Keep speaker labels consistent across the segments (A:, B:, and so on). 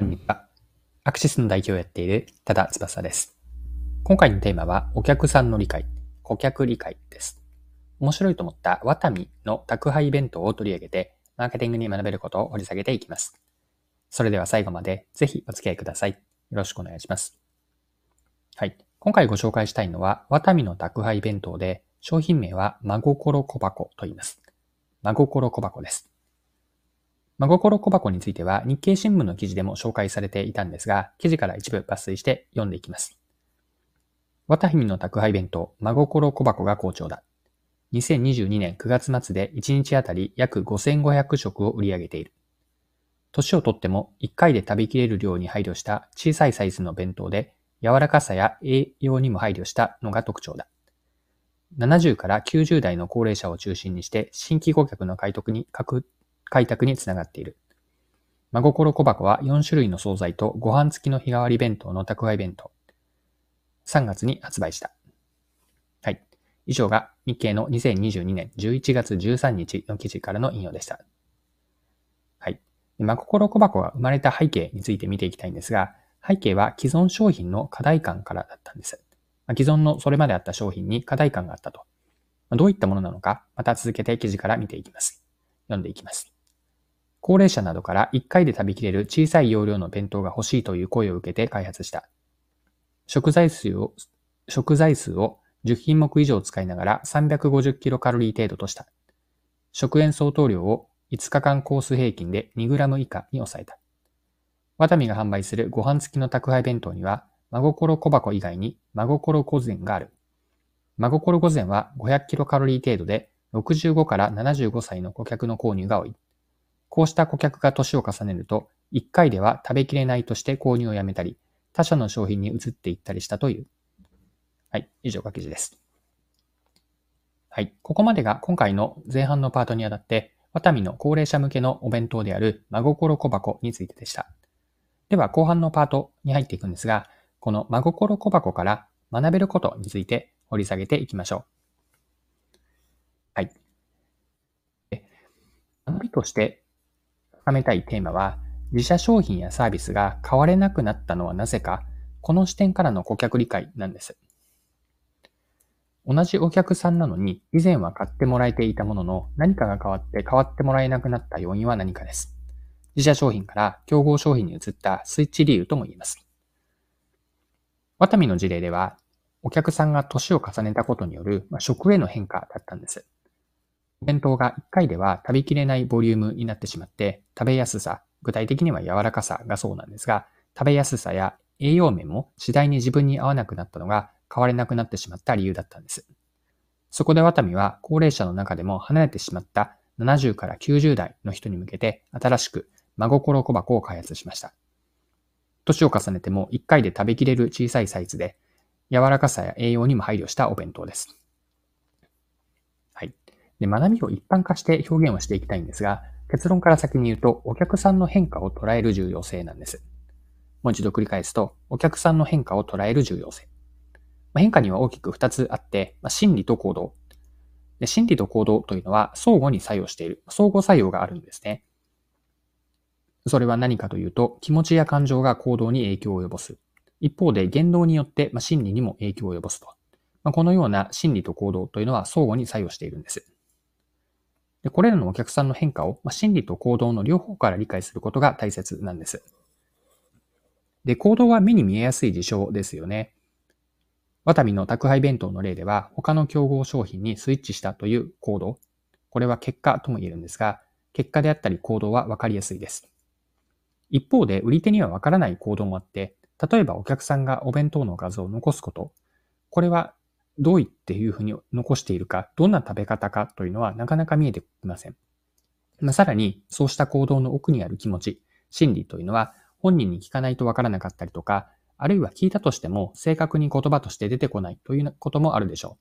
A: こんにちは。アクシスの代表をやっている多田翼です。今回のテーマは、お客さんの理解、顧客理解です。面白いと思ったワタミの宅配弁当を取り上げて、マーケティングに学べることを掘り下げていきます。それでは最後までぜひお付き合いください。よろしくお願いします。はい。今回ご紹介したいのは、ワタミの宅配弁当で、商品名は真心小箱と言います。真心小箱です。真心小箱については日経新聞の記事でも紹介されていたんですが、記事から一部抜粋して読んでいきます。綿姫の宅配弁当、真心小箱が好調だ。2022年9月末で1日あたり約5500食を売り上げている。年をとっても1回で食べきれる量に配慮した小さいサイズの弁当で柔らかさや栄養にも配慮したのが特徴だ。70から90代の高齢者を中心にして新規顧客の獲得に開拓につながっている。真心小箱は4種類の惣菜とご飯付きの日替わり弁当の宅配弁当。3月に発売した。はい。以上が日経の2022年11月13日の記事からの引用でした。はい。真心小箱が生まれた背景について見ていきたいんですが、背景は既存商品の課題感からだったんです。既存のそれまであった商品に課題感があったと。どういったものなのか、また続けて記事から見ていきます。読んでいきます。高齢者などから1回で食べきれる小さい容量の弁当が欲しいという声を受けて開発した。食材数を、食材数を10品目以上使いながら350キロカロリー程度とした。食塩相当量を5日間コース平均で2グラム以下に抑えた。ワタミが販売するご飯付きの宅配弁当には、真心小箱以外に真心小膳がある。真心御膳は500キロカロリー程度で65から75歳の顧客の購入が多い。こうした顧客が年を重ねると、1回では食べきれないとして購入をやめたり、他社の商品に移っていったりしたという。はい、以上が記事です。はい、ここまでが今回の前半のパートにあたって、ワタミの高齢者向けのお弁当である真心小箱についてでした。では後半のパートに入っていくんですが、この真心小箱から学べることについて掘り下げていきましょう。はい。学びとして深めたいテーマは、自社商品やサービスが買われなくなったのはなぜか、この視点からの顧客理解なんです。同じお客さんなのに、以前は買ってもらえていたものの、何かが変わって変わってもらえなくなった要因は何かです。自社商品から競合商品に移ったスイッチ理由とも言えます。ワタミの事例では、お客さんが年を重ねたことによる食への変化だったんです。お弁当が1回では食べきれないボリュームになってしまって、食べやすさ、具体的には柔らかさがそうなんですが、食べやすさや栄養面も次第に自分に合わなくなったのが変われなくなってしまった理由だったんです。そこでワタミは高齢者の中でも離れてしまった70から90代の人に向けて新しく真心小箱を開発しました。年を重ねても1回で食べきれる小さいサイズで、柔らかさや栄養にも配慮したお弁当です。はいで、学びを一般化して表現をしていきたいんですが、結論から先に言うと、お客さんの変化を捉える重要性なんです。もう一度繰り返すと、お客さんの変化を捉える重要性。まあ変化には大きく2つあってま、心理と行動。で心理と行動というのは相互に作用している。相互作用があるんですね。それは何かというと、気持ちや感情が行動に影響を及ぼす。一方で言動によってま心理にも影響を及ぼすとま。このような心理と行動というのは相互に作用しているんです。でこれらのお客さんの変化を、まあ、心理と行動の両方から理解することが大切なんです。で、行動は目に見えやすい事象ですよね。ワタミの宅配弁当の例では、他の競合商品にスイッチしたという行動。これは結果とも言えるんですが、結果であったり行動は分かりやすいです。一方で、売り手には分からない行動もあって、例えばお客さんがお弁当の画像を残すこと。これはどういっていうふうに残しているか、どんな食べ方かというのはなかなか見えてきません。まあ、さらに、そうした行動の奥にある気持ち、心理というのは本人に聞かないとわからなかったりとか、あるいは聞いたとしても正確に言葉として出てこないということもあるでしょ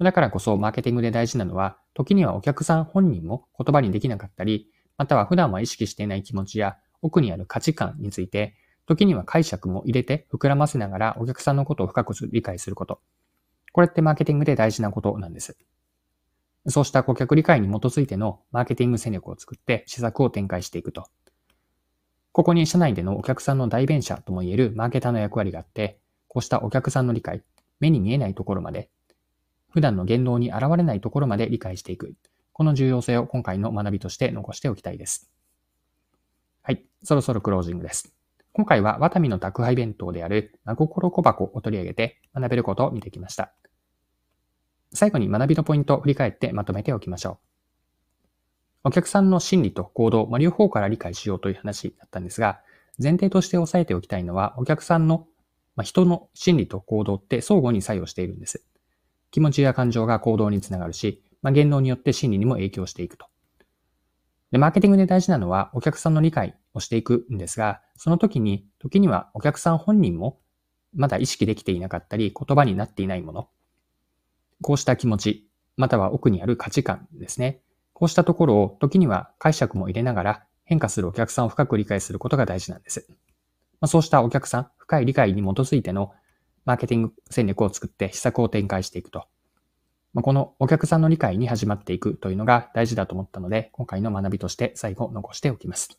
A: う。だからこそマーケティングで大事なのは、時にはお客さん本人も言葉にできなかったり、または普段は意識していない気持ちや奥にある価値観について、時には解釈も入れて膨らませながらお客さんのことを深く理解すること。これってマーケティングで大事なことなんです。そうした顧客理解に基づいてのマーケティング戦略を作って施策を展開していくと。ここに社内でのお客さんの代弁者とも言えるマーケターの役割があって、こうしたお客さんの理解、目に見えないところまで、普段の言動に現れないところまで理解していく。この重要性を今回の学びとして残しておきたいです。はい、そろそろクロージングです。今回はワタミの宅配弁当である真心小箱を取り上げて学べることを見てきました。最後に学びのポイントを振り返ってまとめておきましょう。お客さんの心理と行動、まあ、両方から理解しようという話だったんですが、前提として押さえておきたいのは、お客さんの、まあ、人の心理と行動って相互に作用しているんです。気持ちや感情が行動につながるし、まあ、言動によって心理にも影響していくと。で、マーケティングで大事なのはお客さんの理解をしていくんですが、その時に、時にはお客さん本人もまだ意識できていなかったり、言葉になっていないもの。こうした気持ち、または奥にある価値観ですね。こうしたところを時には解釈も入れながら変化するお客さんを深く理解することが大事なんです。まあ、そうしたお客さん、深い理解に基づいてのマーケティング戦略を作って施策を展開していくと。まあ、このお客さんの理解に始まっていくというのが大事だと思ったので、今回の学びとして最後残しておきます。